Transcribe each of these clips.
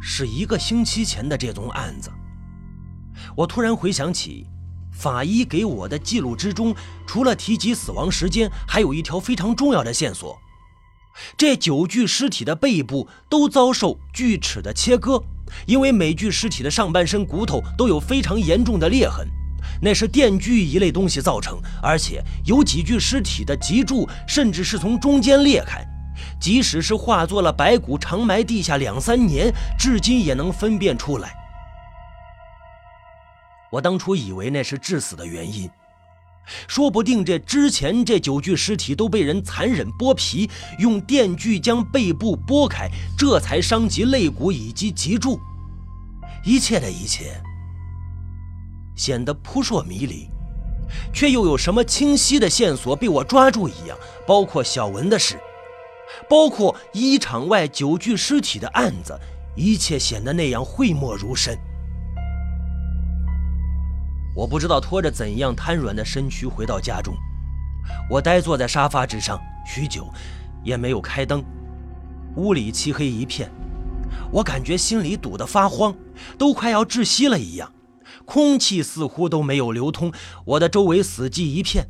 是一个星期前的这宗案子。我突然回想起，法医给我的记录之中，除了提及死亡时间，还有一条非常重要的线索：这九具尸体的背部都遭受锯齿的切割，因为每具尸体的上半身骨头都有非常严重的裂痕，那是电锯一类东西造成，而且有几具尸体的脊柱甚至是从中间裂开。即使是化作了白骨，长埋地下两三年，至今也能分辨出来。我当初以为那是致死的原因，说不定这之前这九具尸体都被人残忍剥皮，用电锯将背部剥开，这才伤及肋骨以及脊柱。一切的一切显得扑朔迷离，却又有什么清晰的线索被我抓住一样，包括小文的事。包括一场外九具尸体的案子，一切显得那样讳莫如深。我不知道拖着怎样瘫软的身躯回到家中，我呆坐在沙发之上许久，也没有开灯，屋里漆黑一片，我感觉心里堵得发慌，都快要窒息了一样，空气似乎都没有流通，我的周围死寂一片。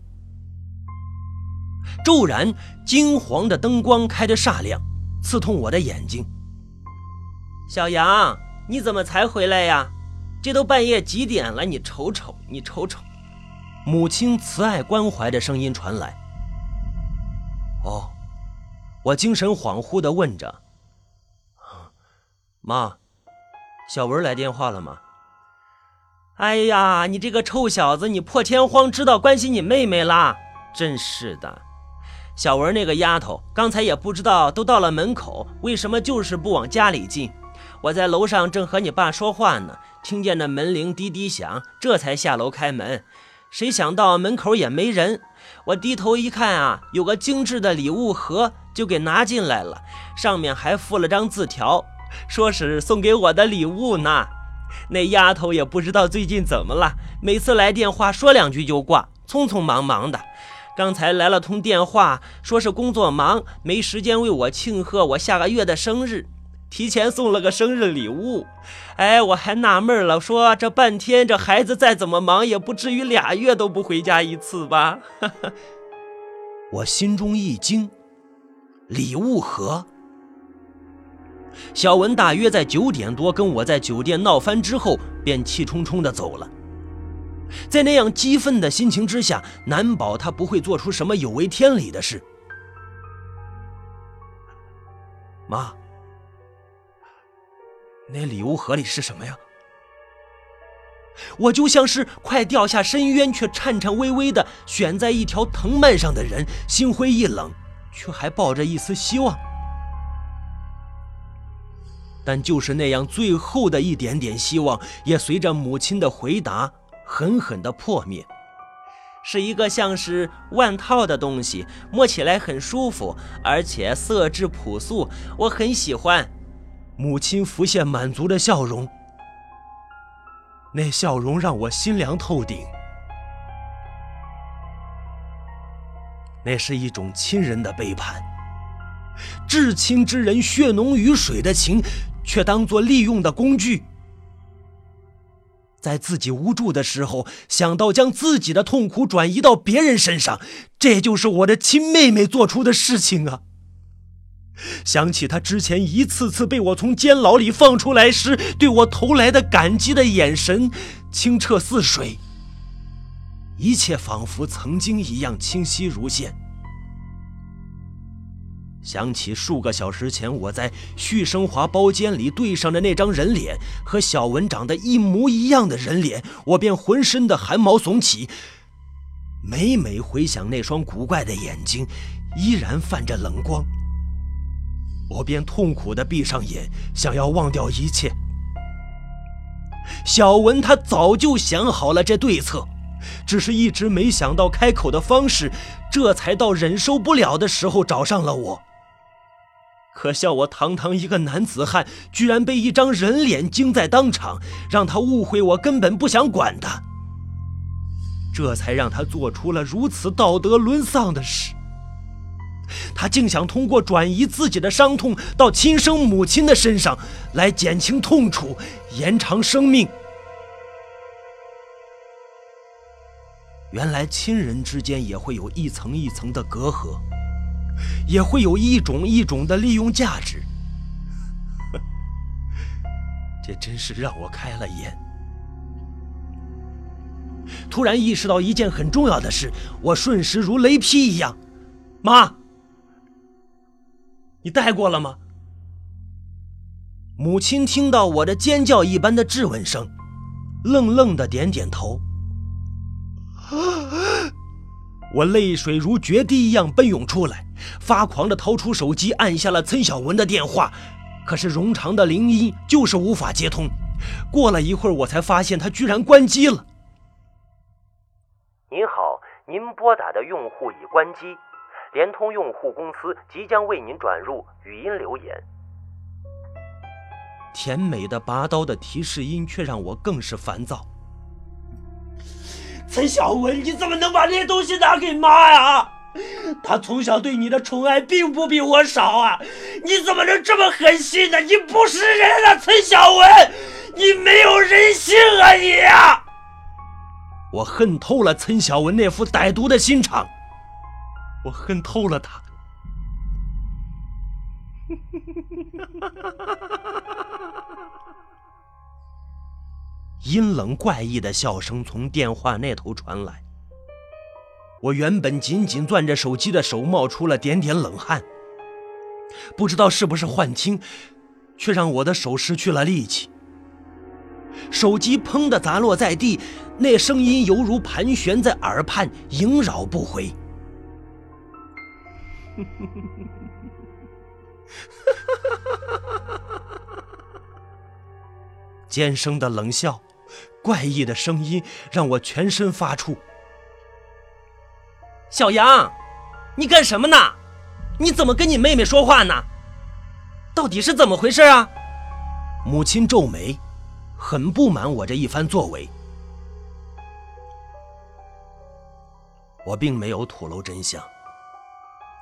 骤然，金黄的灯光开得煞亮，刺痛我的眼睛。小杨，你怎么才回来呀？这都半夜几点了？你瞅瞅，你瞅瞅。母亲慈爱关怀的声音传来。哦，我精神恍惚地问着：“妈，小文来电话了吗？”哎呀，你这个臭小子，你破天荒知道关心你妹妹啦？真是的。小文那个丫头，刚才也不知道都到了门口，为什么就是不往家里进？我在楼上正和你爸说话呢，听见那门铃滴滴响，这才下楼开门。谁想到门口也没人，我低头一看啊，有个精致的礼物盒，就给拿进来了，上面还附了张字条，说是送给我的礼物呢。那丫头也不知道最近怎么了，每次来电话说两句就挂，匆匆忙忙的。刚才来了通电话，说是工作忙，没时间为我庆贺我下个月的生日，提前送了个生日礼物。哎，我还纳闷了，说这半天这孩子再怎么忙，也不至于俩月都不回家一次吧？我心中一惊，礼物盒。小文大约在九点多跟我在酒店闹翻之后，便气冲冲的走了。在那样激愤的心情之下，难保他不会做出什么有违天理的事。妈，那礼物盒里是什么呀？我就像是快掉下深渊却颤颤巍巍的悬在一条藤蔓上的人，心灰意冷，却还抱着一丝希望。但就是那样最后的一点点希望，也随着母亲的回答。狠狠的破灭，是一个像是腕套的东西，摸起来很舒服，而且色质朴素，我很喜欢。母亲浮现满足的笑容，那笑容让我心凉透顶。那是一种亲人的背叛，至亲之人血浓于水的情，却当作利用的工具。在自己无助的时候，想到将自己的痛苦转移到别人身上，这就是我的亲妹妹做出的事情啊！想起她之前一次次被我从监牢里放出来时，对我投来的感激的眼神，清澈似水，一切仿佛曾经一样清晰如现。想起数个小时前我在旭升华包间里对上的那张人脸，和小文长得一模一样的人脸，我便浑身的汗毛耸起。每每回想那双古怪的眼睛，依然泛着冷光，我便痛苦的闭上眼，想要忘掉一切。小文他早就想好了这对策，只是一直没想到开口的方式，这才到忍受不了的时候找上了我。可笑我堂堂一个男子汉，居然被一张人脸惊在当场，让他误会我根本不想管他，这才让他做出了如此道德沦丧的事。他竟想通过转移自己的伤痛到亲生母亲的身上，来减轻痛楚，延长生命。原来亲人之间也会有一层一层的隔阂，也会有一种一种的利用价值。这真是让我开了眼。突然意识到一件很重要的事，我瞬时如雷劈一样：“妈，你带过了吗？”母亲听到我的尖叫一般的质问声，愣愣的点点头。我泪水如决堤一样奔涌出来，发狂的掏出手机，按下了曾小文的电话。可是冗长的铃音就是无法接通。过了一会儿，我才发现他居然关机了。您好，您拨打的用户已关机，联通用户公司即将为您转入语音留言。甜美的拔刀的提示音却让我更是烦躁。陈小文，你怎么能把这些东西拿给妈呀？她从小对你的宠爱并不比我少啊！你怎么能这么狠心呢？你不是人啊，陈小文，你没有人性啊你呀！我恨透了陈小文那副歹毒的心肠，我恨透了他。阴冷怪异的笑声从电话那头传来，我原本紧紧攥着手机的手冒出了点点冷汗。不知道是不是幻听，却让我的手失去了力气。手机砰的砸落在地，那声音犹如盘旋在耳畔，萦绕不回。尖声的冷笑。怪异的声音让我全身发怵。小杨，你干什么呢？你怎么跟你妹妹说话呢？到底是怎么回事啊？母亲皱眉，很不满我这一番作为。我并没有吐露真相，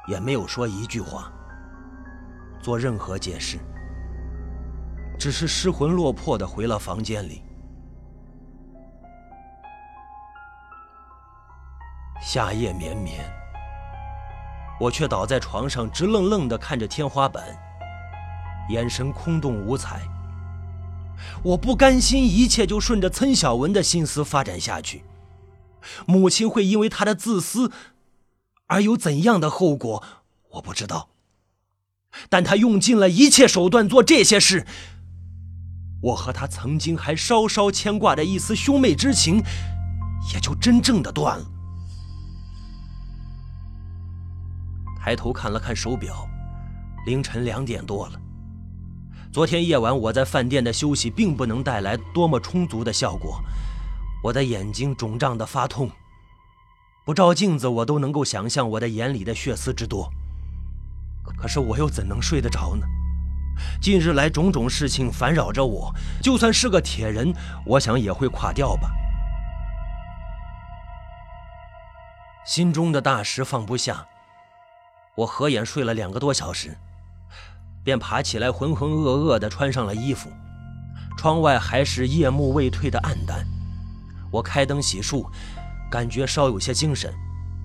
也没有说一句话，做任何解释，只是失魂落魄的回了房间里。夏夜绵绵，我却倒在床上，直愣愣地看着天花板，眼神空洞无彩。我不甘心一切就顺着岑小文的心思发展下去，母亲会因为他的自私而有怎样的后果，我不知道。但他用尽了一切手段做这些事，我和他曾经还稍稍牵挂着一丝兄妹之情，也就真正的断了。抬头看了看手表，凌晨两点多了。昨天夜晚我在饭店的休息，并不能带来多么充足的效果。我的眼睛肿胀的发痛，不照镜子我都能够想象我的眼里的血丝之多。可是我又怎能睡得着呢？近日来种种事情烦扰着我，就算是个铁人，我想也会垮掉吧。心中的大石放不下。我合眼睡了两个多小时，便爬起来，浑浑噩噩地穿上了衣服。窗外还是夜幕未退的暗淡。我开灯洗漱，感觉稍有些精神，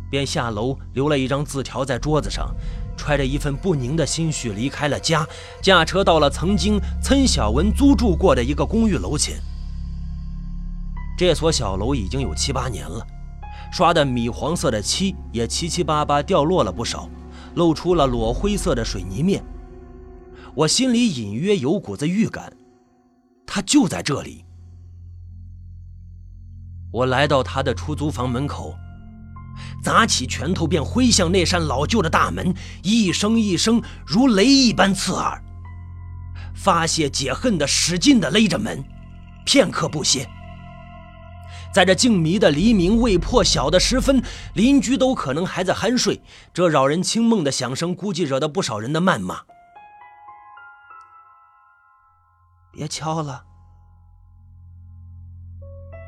便下楼留了一张字条在桌子上，揣着一份不宁的心绪离开了家，驾车到了曾经岑小文租住过的一个公寓楼前。这所小楼已经有七八年了，刷的米黄色的漆也七七八八掉落了不少。露出了裸灰色的水泥面，我心里隐约有股子预感，他就在这里。我来到他的出租房门口，砸起拳头便挥向那扇老旧的大门，一声一声如雷一般刺耳，发泄解恨的使劲的勒着门，片刻不歇。在这静谧的黎明未破晓的时分，邻居都可能还在酣睡。这扰人清梦的响声，估计惹得不少人的谩骂。别敲了！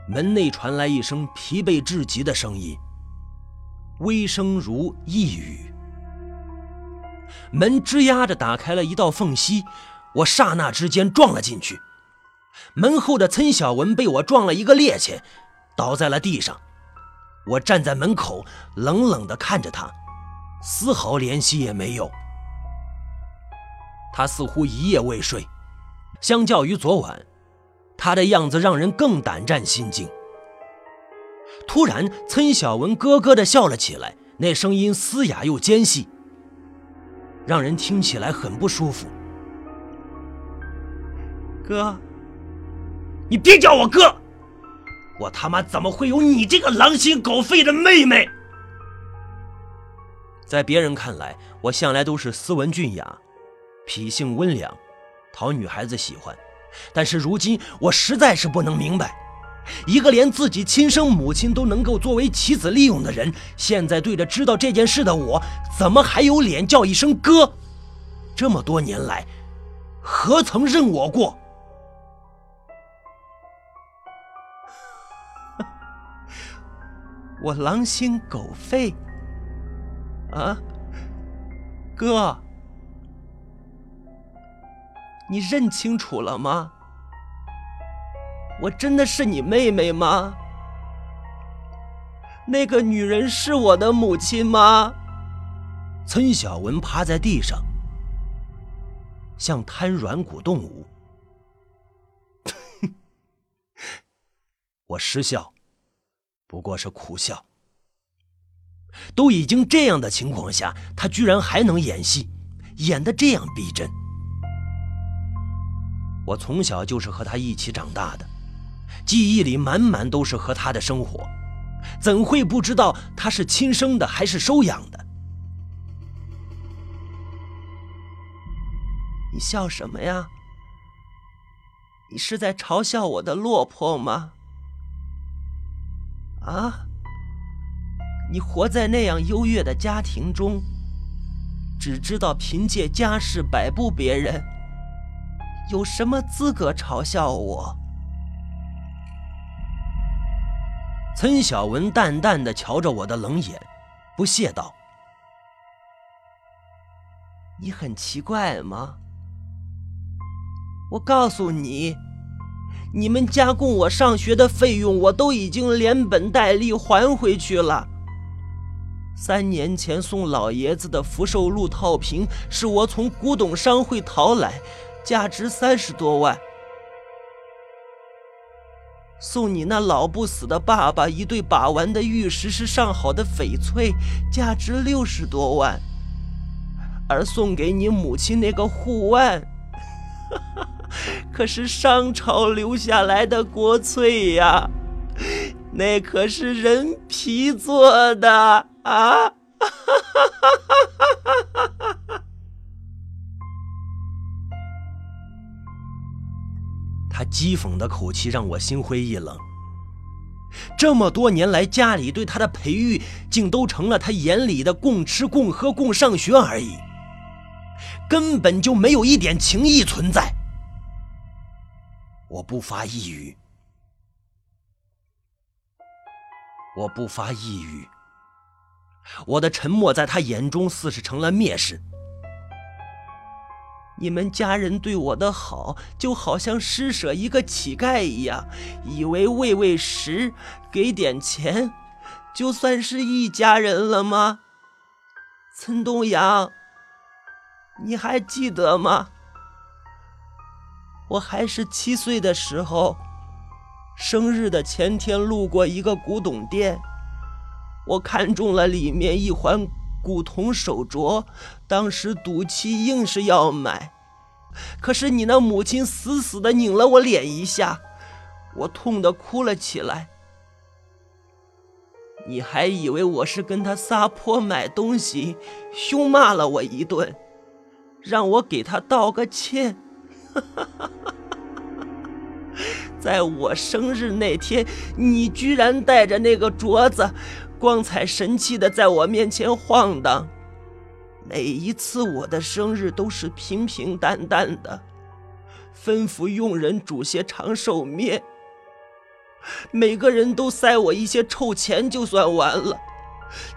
门内传来一声疲惫至极的声音，微声如呓语：“门吱呀着打开了一道缝隙，我刹那之间撞了进去。门后的岑小文被我撞了一个趔趄，倒在了地上。我站在门口，冷冷地看着他，丝毫怜惜也没有。他似乎一夜未睡，相较于昨晚，他的样子让人更胆战心惊。突然，岑小文咯咯地笑了起来，那声音嘶哑又尖细，让人听起来很不舒服。哥，你别叫我哥！我他妈怎么会有你这个狼心狗肺的妹妹？在别人看来，我向来都是斯文俊雅，脾性温良，讨女孩子喜欢。但是如今，我实在是不能明白，一个连自己亲生母亲都能够作为棋子利用的人，现在对着知道这件事的我，怎么还有脸叫一声哥？这么多年来，何曾认我过？我狼心狗肺啊，哥，你认清楚了吗？我真的是你妹妹吗？那个女人是我的母亲吗？岑小文趴在地上，像瘫软骨动物。我失笑。不过是苦笑。都已经这样的情况下，他居然还能演戏，演得这样逼真。我从小就是和他一起长大的，记忆里满满都是和他的生活，怎会不知道他是亲生的还是收养的？你笑什么呀？你是在嘲笑我的落魄吗？啊！你活在那样优越的家庭中，只知道凭借家世摆布别人，有什么资格嘲笑我？岑小文淡淡的瞧着我的冷眼，不屑道：“你很奇怪吗？我告诉你。”你们家供我上学的费用，我都已经连本带利还回去了。三年前送老爷子的福寿禄套瓶，是我从古董商会淘来，价值三十多万。送你那老不死的爸爸一对把玩的玉石是上好的翡翠，价值六十多万。而送给你母亲那个护腕，哈哈。可是商朝留下来的国粹呀，那可是人皮做的啊！他讥讽的口气让我心灰意冷。这么多年来，家里对他的培育，竟都成了他眼里的共吃共喝共上学而已，根本就没有一点情谊存在。我不发一语，我不发一语。我的沉默在他眼中似是成了蔑视。你们家人对我的好，就好像施舍一个乞丐一样，以为喂喂食，给点钱，就算是一家人了吗？岑东阳，你还记得吗？我还是七岁的时候，生日的前天路过一个古董店，我看中了里面一环古铜手镯，当时赌气硬是要买，可是你那母亲死死的拧了我脸一下，我痛得哭了起来。你还以为我是跟他撒泼买东西，凶骂了我一顿，让我给他道个歉。在我生日那天，你居然带着那个镯子，光彩神气的在我面前晃荡。每一次我的生日都是平平淡淡的，吩咐佣人煮些长寿面，每个人都塞我一些臭钱就算完了。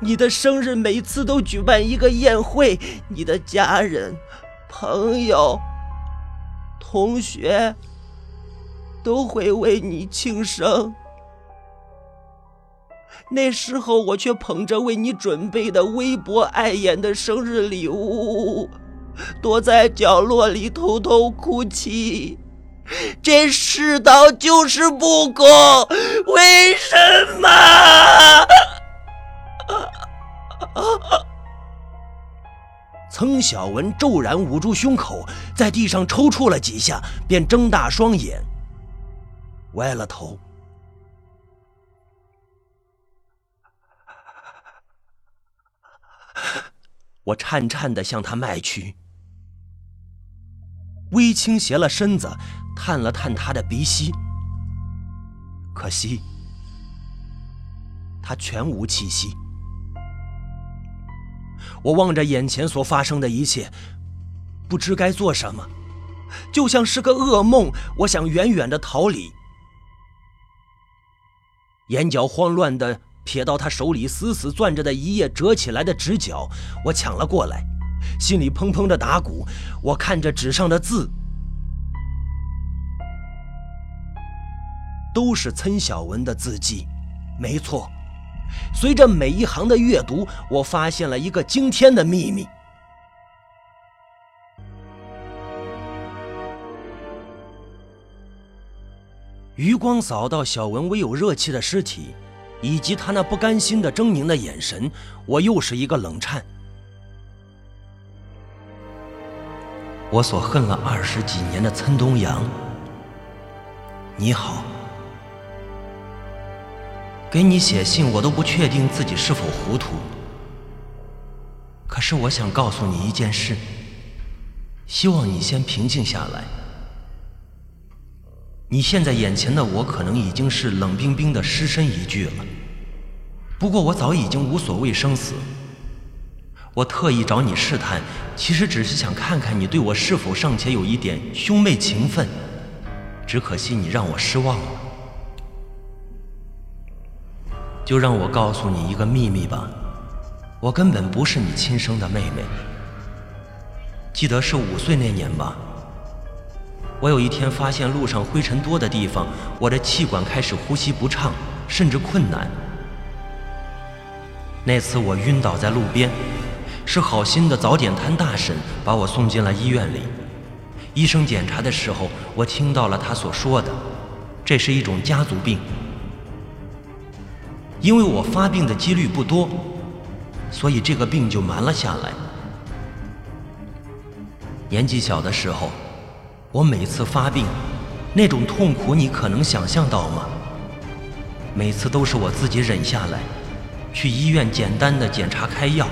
你的生日每次都举办一个宴会，你的家人、朋友、同学都会为你庆生。那时候我却捧着为你准备的微薄碍眼的生日礼物，躲在角落里偷偷哭泣。这世道就是不公，为什么？曾小文骤然捂住胸口，在地上抽搐了几下，便睁大双眼，歪了头。我颤颤地向他迈去，微倾斜了身子，探了探他的鼻息。可惜，他全无气息。我望着眼前所发生的一切，不知该做什么，就像是个噩梦。我想远远的逃离，眼角慌乱的瞥到他手里死死攥着的一页折起来的纸角，我抢了过来，心里砰砰的打鼓。我看着纸上的字，都是岑小文的字迹，没错。随着每一行的阅读，我发现了一个惊天的秘密。余光扫到小文微有热气的尸体，以及他那不甘心的狰狞的眼神，我又是一个冷颤。我所恨了二十几年的岑东阳，你好。给你写信，我都不确定自己是否糊涂。可是我想告诉你一件事，希望你先平静下来。你现在眼前的我，可能已经是冷冰冰的尸身一具了。不过我早已经无所谓生死。我特意找你试探，其实只是想看看你对我是否尚且有一点兄妹情分。只可惜你让我失望了。就让我告诉你一个秘密吧，我根本不是你亲生的妹妹。记得是五岁那年吧，我有一天发现路上灰尘多的地方，我的气管开始呼吸不畅，甚至困难。那次我晕倒在路边，是好心的早点摊大婶把我送进了医院里。医生检查的时候，我听到了他所说的，这是一种家族病。因为我发病的几率不多，所以这个病就瞒了下来。年纪小的时候，我每次发病，那种痛苦你可能想象到吗？每次都是我自己忍下来，去医院简单的检查开药，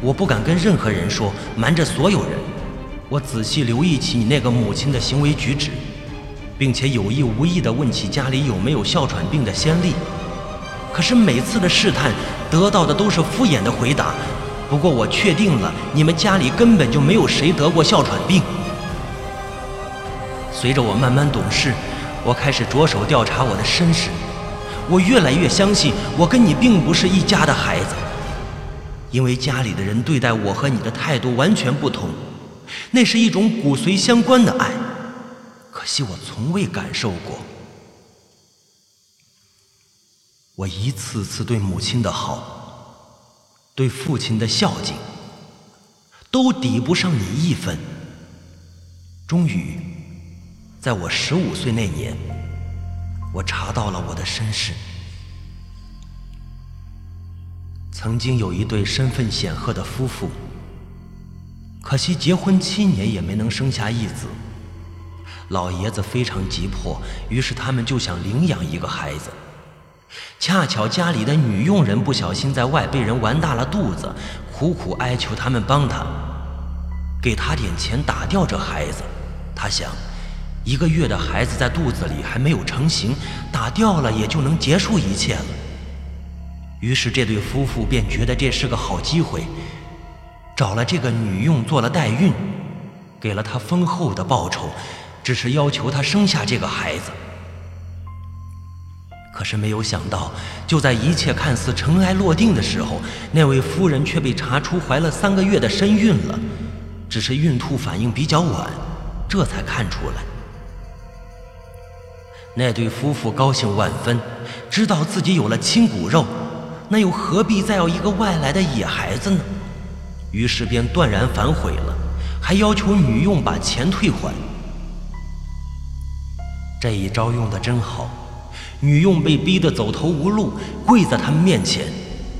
我不敢跟任何人说，瞒着所有人。我仔细留意起你那个母亲的行为举止，并且有意无意的问起家里有没有哮喘病的先例。可是每次的试探得到的都是敷衍的回答。不过我确定了，你们家里根本就没有谁得过哮喘病。随着我慢慢懂事，我开始着手调查我的身世。我越来越相信，我跟你并不是一家的孩子，因为家里的人对待我和你的态度完全不同。那是一种骨髓相关的爱，可惜我从未感受过。我一次次对母亲的好，对父亲的孝敬，都抵不上你一分。终于，在我十五岁那年，我查到了我的身世。曾经有一对身份显赫的夫妇，可惜结婚七年也没能生下一子。老爷子非常急迫，于是他们就想领养一个孩子。恰巧家里的女佣人不小心在外被人玩大了肚子，苦苦哀求他们帮他，给他点钱打掉这孩子。他想，一个月的孩子在肚子里还没有成型，打掉了也就能结束一切了。于是这对夫妇便觉得这是个好机会，找了这个女佣做了代孕，给了她丰厚的报酬，只是要求她生下这个孩子。可是没有想到，就在一切看似尘埃落定的时候，那位夫人却被查出怀了三个月的身孕了，只是孕吐反应比较晚，这才看出来。那对夫妇高兴万分，知道自己有了亲骨肉，那又何必再要一个外来的野孩子呢？于是便断然反悔了，还要求女佣把钱退还。这一招用的真好。女佣被逼得走投无路，跪在他们面前。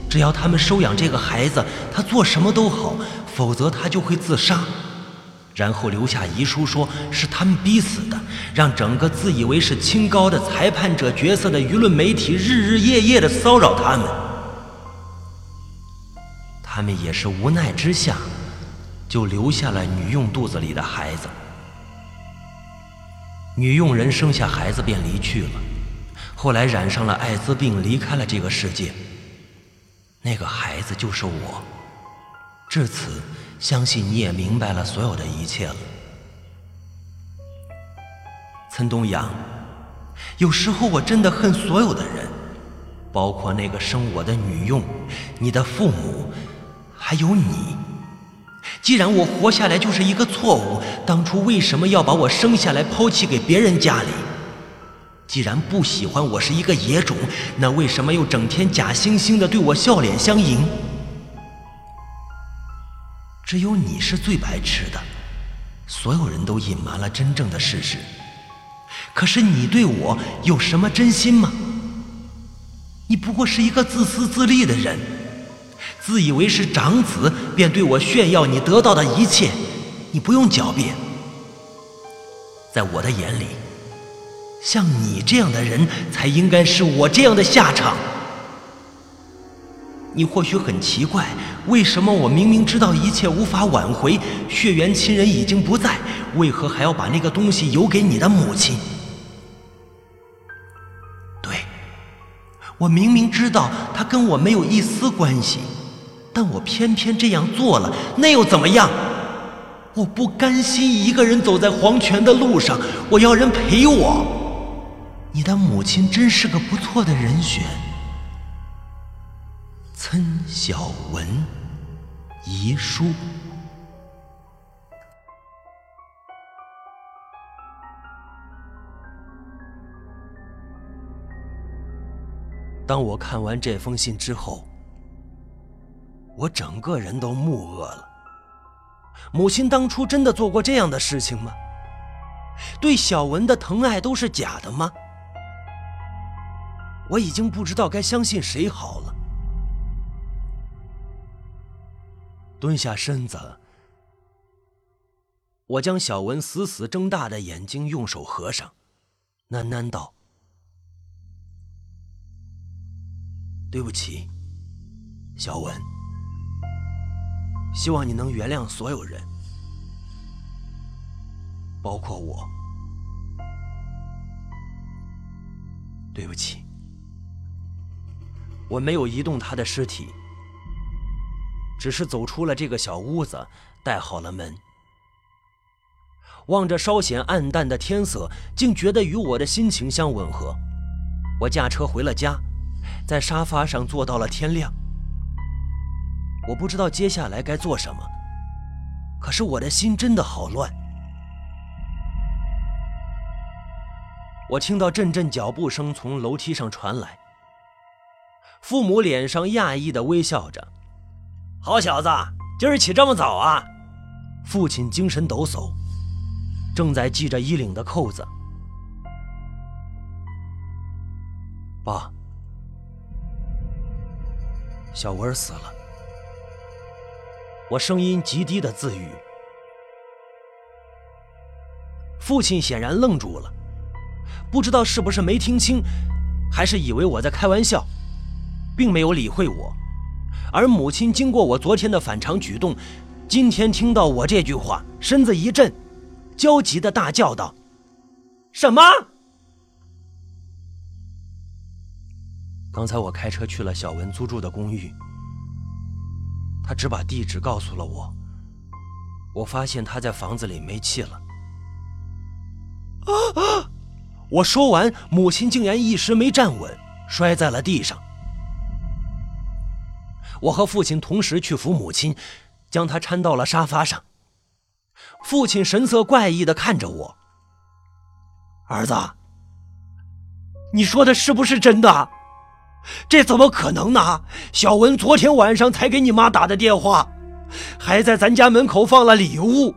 只要他们收养这个孩子，她做什么都好；否则她就会自杀。然后留下遗书，说是他们逼死的，让整个自以为是清高的裁判者角色的舆论媒体日日夜夜的骚扰他们。他们也是无奈之下，就留下了女佣肚子里的孩子。女佣人生下孩子便离去了。后来染上了艾滋病，离开了这个世界。那个孩子就是我。至此，相信你也明白了所有的一切了。岑东阳，有时候我真的恨所有的人，包括那个生我的女佣、你的父母，还有你。既然我活下来就是一个错误，当初为什么要把我生下来抛弃给别人家里？既然不喜欢我是一个野种，那为什么又整天假惺惺的对我笑脸相迎？只有你是最白痴的，所有人都隐瞒了真正的事实。可是你对我有什么真心吗？你不过是一个自私自利的人，自以为是长子，便对我炫耀你得到的一切。你不用狡辩，在我的眼里。像你这样的人，才应该是我这样的下场。你或许很奇怪，为什么我明明知道一切无法挽回，血缘亲人已经不在，为何还要把那个东西邮给你的母亲？对，我明明知道他跟我没有一丝关系，但我偏偏这样做了，那又怎么样？我不甘心一个人走在黄泉的路上，我要人陪我。你的母亲真是个不错的人选，岑小文遗书。当我看完这封信之后，我整个人都木愕了。母亲当初真的做过这样的事情吗？对小文的疼爱都是假的吗？我已经不知道该相信谁好了。蹲下身子，我将小文死死睁大的眼睛用手合上，喃喃道：“对不起，小文。希望你能原谅所有人，包括我。对不起。”我没有移动他的尸体，只是走出了这个小屋子，带好了门。望着稍显暗淡的天色，竟觉得与我的心情相吻合。我驾车回了家，在沙发上坐到了天亮。我不知道接下来该做什么，可是我的心真的好乱。我听到阵阵脚步声从楼梯上传来。父母脸上讶异的微笑着，好小子，今儿起这么早啊！父亲精神抖擞，正在系着衣领的扣子。爸，小文死了。我声音极低的自语。父亲显然愣住了，不知道是不是没听清，还是以为我在开玩笑。并没有理会我，而母亲经过我昨天的反常举动，今天听到我这句话，身子一震，焦急的大叫道：“什么？”刚才我开车去了小文租住的公寓，他只把地址告诉了我。我发现他在房子里没气了。啊！我说完，母亲竟然一时没站稳。摔在了地上。我和父亲同时去扶母亲，将她搀到了沙发上。父亲神色怪异的看着我：“儿子，你说的是不是真的？这怎么可能呢？小文昨天晚上才给你妈打的电话，还在咱家门口放了礼物。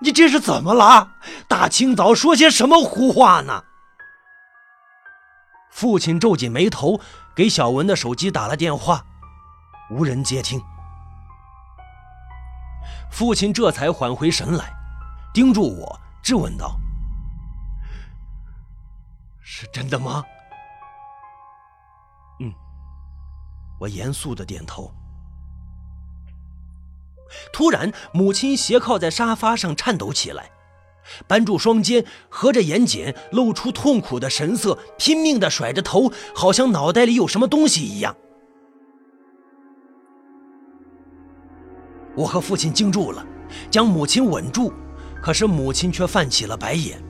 你这是怎么了？大清早说些什么胡话呢？”父亲皱紧眉头，给小文的手机打了电话，无人接听。父亲这才缓回神来，盯住我，质问道：“是真的吗？”“嗯。”我严肃的点头。突然，母亲斜靠在沙发上，颤抖起来。扳住双肩，合着眼睑，露出痛苦的神色，拼命地甩着头，好像脑袋里有什么东西一样。我和父亲惊住了，将母亲稳住，可是母亲却泛起了白眼，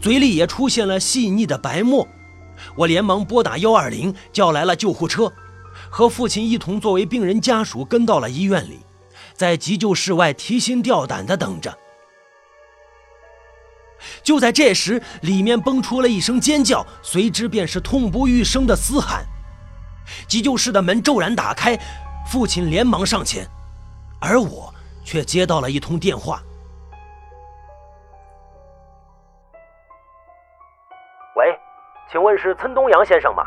嘴里也出现了细腻的白沫。我连忙拨打幺二零，叫来了救护车，和父亲一同作为病人家属跟到了医院里，在急救室外提心吊胆地等着。就在这时，里面蹦出了一声尖叫，随之便是痛不欲生的嘶喊。急救室的门骤然打开，父亲连忙上前，而我却接到了一通电话。喂，请问是岑东阳先生吗？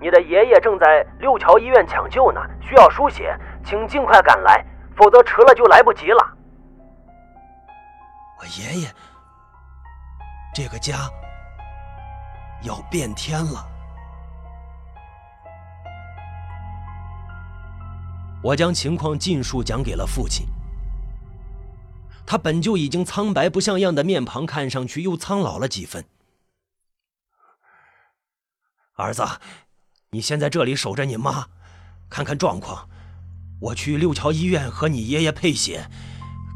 你的爷爷正在六桥医院抢救呢，需要输血，请尽快赶来，否则迟了就来不及了。我爷爷。这个家要变天了。我将情况尽数讲给了父亲。他本就已经苍白不像样的面庞，看上去又苍老了几分。儿子，你先在这里守着你妈，看看状况。我去六桥医院和你爷爷配血，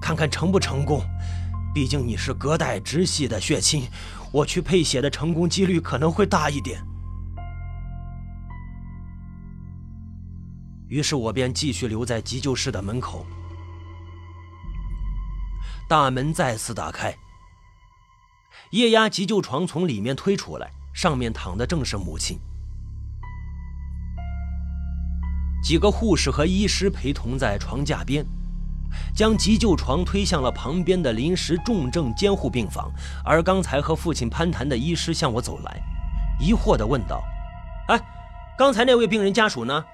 看看成不成功。毕竟你是隔代直系的血亲，我去配血的成功几率可能会大一点。于是我便继续留在急救室的门口。大门再次打开，液压急救床从里面推出来，上面躺的正是母亲。几个护士和医师陪同在床架边。将急救床推向了旁边的临时重症监护病房，而刚才和父亲攀谈的医师向我走来，疑惑地问道：“哎，刚才那位病人家属呢？”“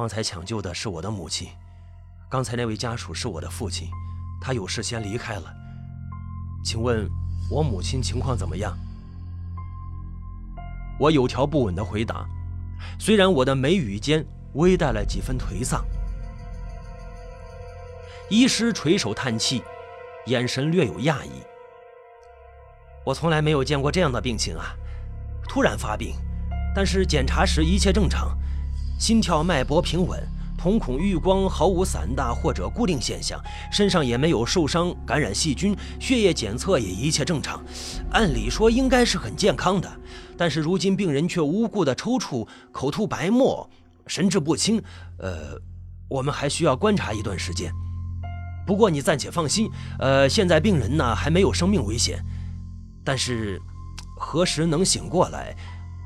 方才抢救的是我的母亲，刚才那位家属是我的父亲，他有事先离开了。请问，我母亲情况怎么样？”我有条不紊地回答，虽然我的眉宇间微带了几分颓丧。医师垂手叹气，眼神略有讶异。我从来没有见过这样的病情啊！突然发病，但是检查时一切正常，心跳、脉搏平稳，瞳孔、余光毫无散大或者固定现象，身上也没有受伤、感染细菌，血液检测也一切正常。按理说应该是很健康的，但是如今病人却无故的抽搐、口吐白沫、神志不清。呃，我们还需要观察一段时间。不过你暂且放心，呃，现在病人呢还没有生命危险，但是何时能醒过来，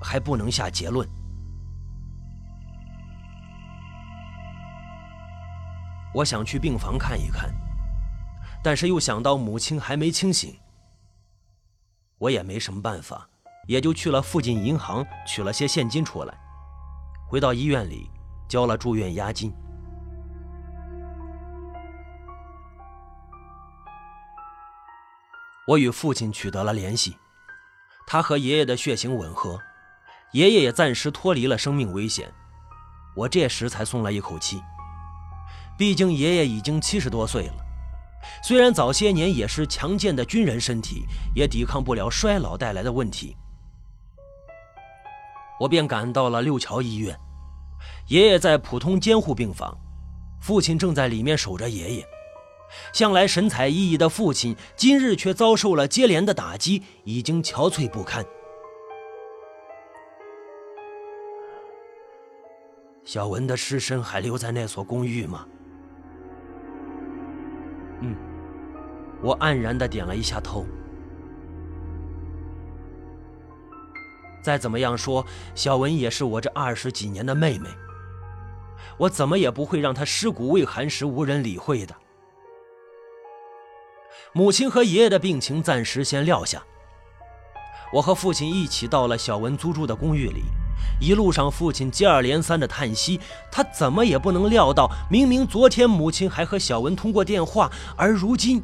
还不能下结论。我想去病房看一看，但是又想到母亲还没清醒，我也没什么办法，也就去了附近银行取了些现金出来，回到医院里交了住院押金。我与父亲取得了联系，他和爷爷的血型吻合，爷爷也暂时脱离了生命危险。我这时才松了一口气，毕竟爷爷已经七十多岁了虽然早些年也是强健的军人身体也抵抗不了衰老带来的问题。我便赶到了六桥医院爷爷在普通监护病房父亲正在里面守着爷爷。向来神采奕奕的父亲今日却遭受了接连的打击已经憔悴不堪。小文的尸身还留在那所公寓吗？我黯然的点了一下头。再怎么样说，小文也是我这二十几年的妹妹，我怎么也不会让她尸骨未寒时无人理会的。母亲和爷爷的病情暂时先撂下，我和父亲一起到了小文租住的公寓里。一路上，父亲接二连三的叹息，他怎么也不能料到，明明昨天母亲还和小文通过电话，而如今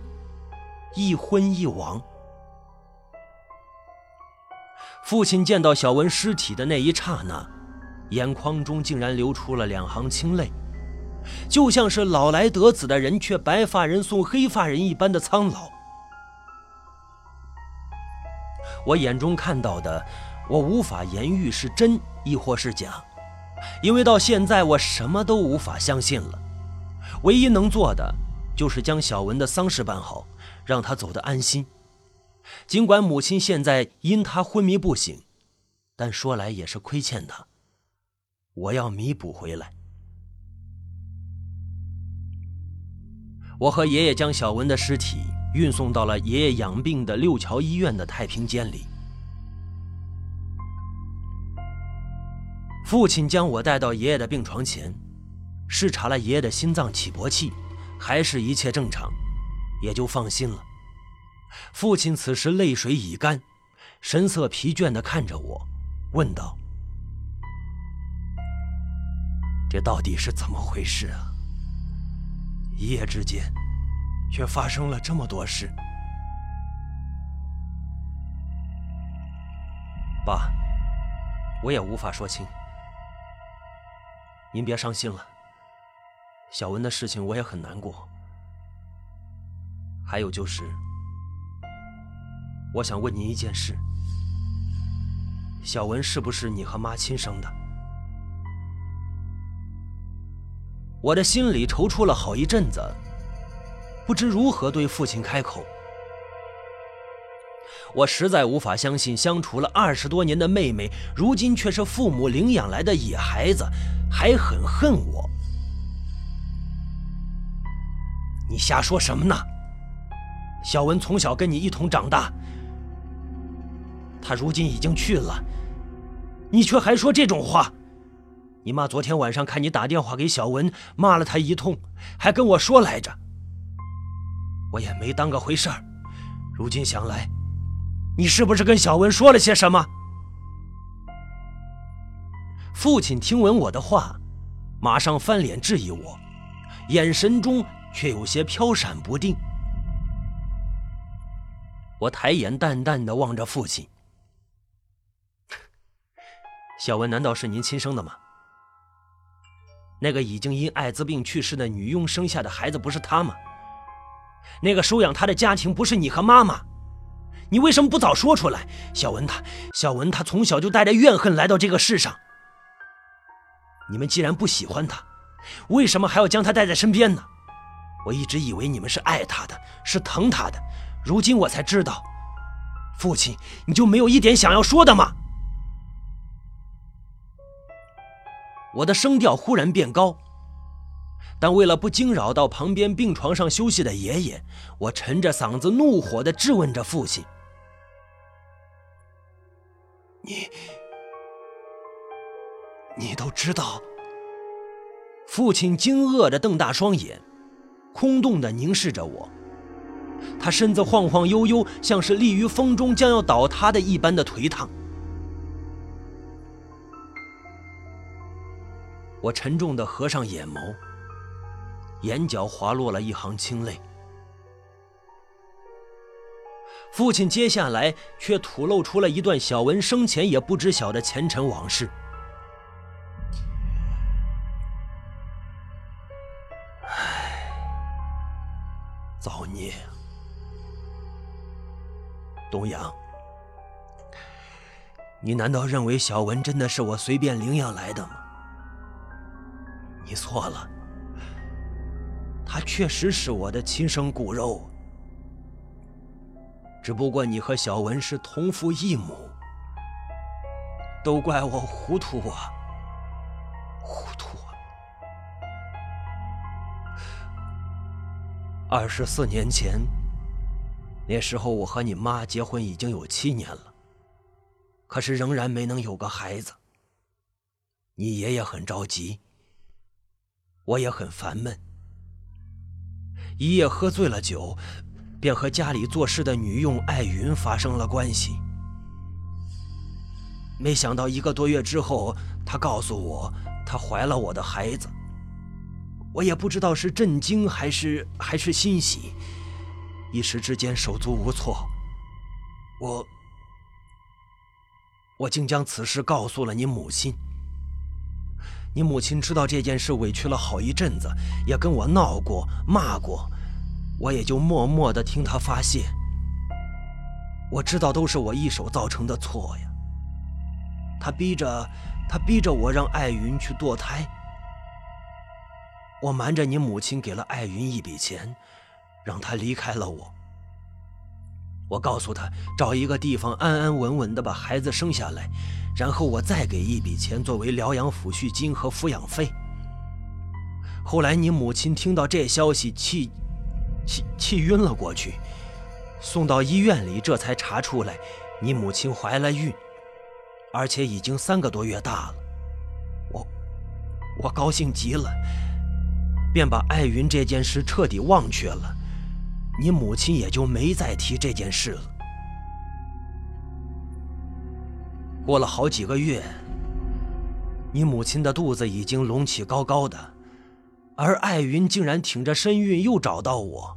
一昏一亡。父亲见到小文尸体的那一刹那，眼眶中竟然流出了两行清泪，就像是老来得子的人却白发人送黑发人一般的苍老。我眼中看到的。我无法言喻是真亦或是假，因为到现在我什么都无法相信了。唯一能做的就是将小文的丧事办好，让他走得安心。尽管母亲现在因他昏迷不醒，但说来也是亏欠他，我要弥补回来。我和爷爷将小文的尸体运送到了爷爷养病的六桥医院的太平间里。父亲将我带到爷爷的病床前，视察了爷爷的心脏起搏器，还是一切正常，也就放心了。父亲此时泪水已干，神色疲倦地看着我，问道：“这到底是怎么回事啊？一夜之间，却发生了这么多事。”爸，我也无法说清。您别伤心了，小文的事情我也很难过。还有就是，我想问您一件事：小文是不是你和妈亲生的？我的心里踌躇了好一阵子，不知如何对父亲开口。我实在无法相信，相处了二十多年的妹妹，如今却是父母领养来的野孩子。还很恨我？你瞎说什么呢？小文从小跟你一同长大，他如今已经去了，你却还说这种话。你妈昨天晚上看你打电话给小文，骂了他一通，还跟我说来着，我也没当个回事儿。如今想来，你是不是跟小文说了些什么？父亲听闻我的话，马上翻脸质疑我，眼神中却有些飘闪不定。我抬眼淡淡的望着父亲：“ 小文难道是您亲生的吗？那个已经因艾滋病去世的女佣生下的孩子不是他吗？那个收养他的家庭不是你和妈妈？你为什么不早说出来？小文他，小文他从小就带着怨恨来到这个世上。”你们既然不喜欢他，为什么还要将他带在身边呢？我一直以为你们是爱他的，是疼他的，如今我才知道，父亲，你就没有一点想要说的吗？我的声调忽然变高，但为了不惊扰到旁边病床上休息的爷爷，我沉着嗓子怒火的质问着父亲：“你……”你都知道。父亲惊愕的瞪大双眼，空洞的凝视着我。他身子晃晃悠悠，像是立于风中将要倒塌的一般的颓唐。我沉重的合上眼眸，眼角滑落了一行清泪。父亲接下来却吐露出了一段小文生前也不知晓的前尘往事。东阳。你难道认为小文真的是我随便领养来的吗？你错了他确实是我的亲生骨肉。只不过你和小文是同父异母都怪我糊涂啊糊涂啊。二十四年前那时候我和你妈结婚已经有七年了，可是仍然没能有个孩子。你爷爷很着急，我也很烦闷。一夜喝醉了酒，便和家里做事的女佣艾云发生了关系。没想到一个多月之后，她告诉我，她怀了我的孩子。我也不知道是震惊还是还是欣喜，一时之间手足无措。我我竟将此事告诉了你母亲。你母亲知道这件事，委屈了好一阵子，也跟我闹过、骂过，我也就默默的听她发泄。我知道都是我一手造成的错呀。她逼着她逼着我让艾云去堕胎。我瞒着你母亲，给了艾云一笔钱，让她离开了我。我告诉她找一个地方安安稳稳的把孩子生下来，然后我再给一笔钱作为疗养抚恤金和抚养费。后来你母亲听到这消息，气气气晕了过去，送到医院里，这才查出来你母亲怀了孕，而且已经三个多月大了。我我高兴极了。便把艾云这件事彻底忘却了，你母亲也就没再提这件事了。过了好几个月，你母亲的肚子已经隆起高高的，而艾云竟然挺着身孕又找到我。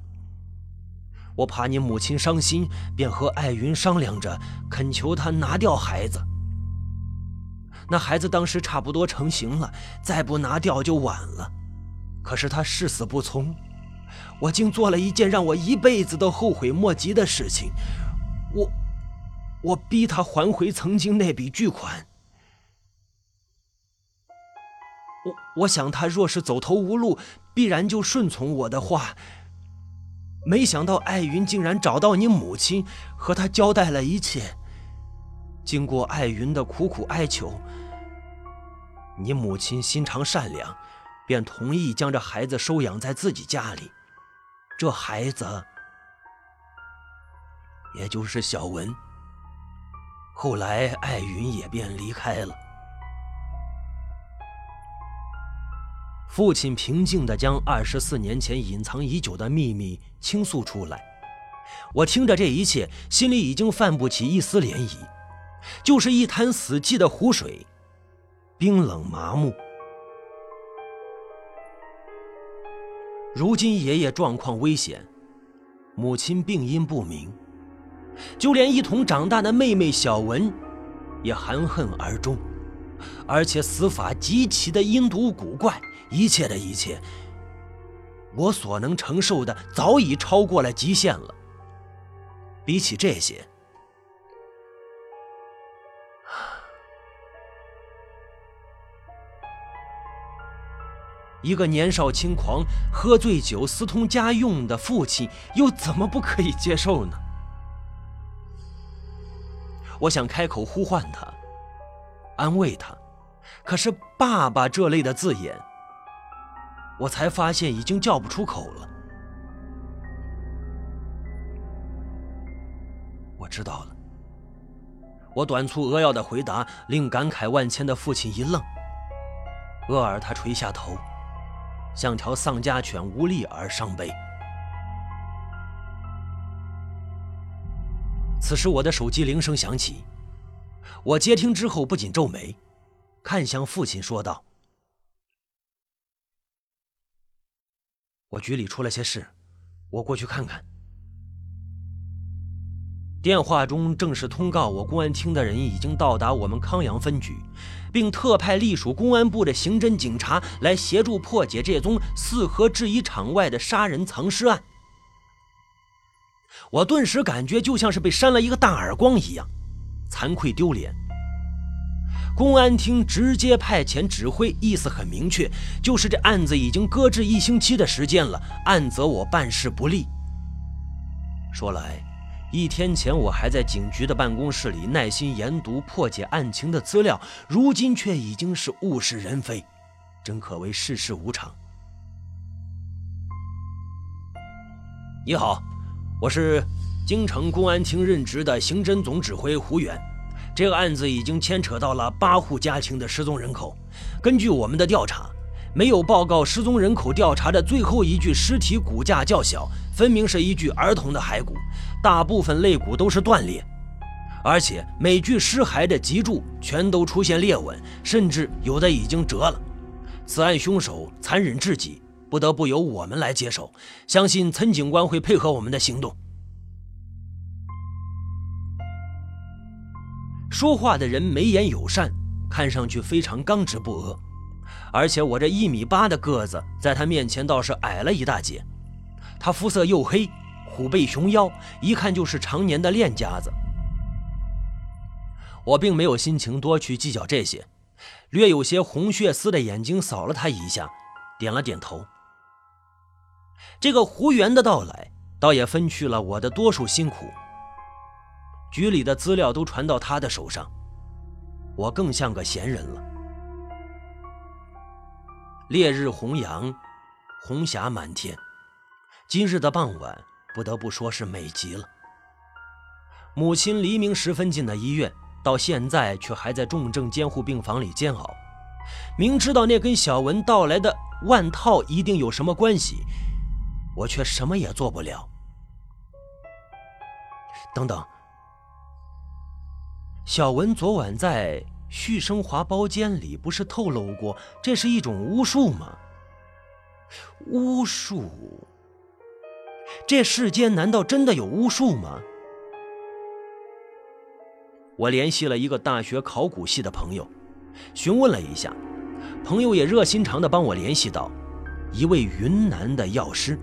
我怕你母亲伤心，便和艾云商量着，恳求她拿掉孩子。那孩子当时差不多成型了，再不拿掉就晚了。可是她誓死不从，我竟做了一件让我一辈子都后悔莫及的事情。我，我逼他还回曾经那笔巨款。我我想他若是走投无路，必然就顺从我的话。没想到艾云竟然找到你母亲，和他交代了一切。经过艾云的苦苦哀求，你母亲心肠善良。便同意将这孩子收养在自己家里，这孩子也就是小文。后来艾云也便离开了。父亲平静地将二十四年前隐藏已久的秘密倾诉出来，我听着这一切，心里已经泛不起一丝涟漪，就是一潭死寂的湖水，冰冷麻木。如今爷爷状况危险，母亲病因不明，就连一同长大的妹妹小文，也含恨而终，而且死法极其的阴毒古怪。一切的一切，我所能承受的早已超过了极限了。比起这些。一个年少轻狂、喝醉酒私通家用的父亲，又怎么不可以接受呢？我想开口呼唤他，安慰他，可是“爸爸”这类的字眼，我才发现已经叫不出口了。我知道了。我短促扼要的回答，令感慨万千的父亲一愣，厄尔他垂下头。像条丧家犬，无力而伤悲。此时，我的手机铃声响起，我接听之后不禁皱眉，看向父亲说道：“我局里出了些事，我过去看看。”电话中正式通告我，公安厅的人已经到达我们康阳分局，并特派隶属公安部的刑侦警察来协助破解这宗四合制衣厂外的杀人藏尸案。我顿时感觉就像是被扇了一个大耳光一样，惭愧丢脸。公安厅直接派遣指挥，意思很明确，就是这案子已经搁置一星期的时间了，暗责我办事不力。说来。一天前，我还在警局的办公室里耐心研读破解案情的资料，如今却已经是物是人非，真可谓世事无常。你好，我是京城公安厅任职的刑侦总指挥胡远。这个案子已经牵扯到了八户家庭的失踪人口。根据我们的调查，没有报告失踪人口调查的最后一具尸体骨架较小，分明是一具儿童的骸骨，大部分肋骨都是断裂，而且每具尸骸的脊柱全都出现裂纹，甚至有的已经折了。此案凶手残忍至极，不得不由我们来接手。相信岑警官会配合我们的行动。说话的人眉眼友善，看上去非常刚直不阿，而且我这一米八的个子，在他面前倒是矮了一大截。他肤色黝黑，虎背熊腰，一看就是常年的练家子。我并没有心情多去计较这些，略有些红血丝的眼睛扫了他一下，点了点头。这个胡元的到来，倒也分去了我的多数辛苦。局里的资料都传到他的手上，我更像个闲人了。烈日红阳，红霞满天，今日的傍晚不得不说是美极了。母亲黎明时分进的医院，到现在却还在重症监护病房里煎熬。明知道那跟小文到来的万套一定有什么关系，我却什么也做不了。等等。小文昨晚在旭升华包间里不是透露过这是一种巫术吗？巫术？这世间难道真的有巫术吗？我联系了一个大学考古系的朋友，询问了一下，朋友也热心肠的帮我联系到一位云南的药师。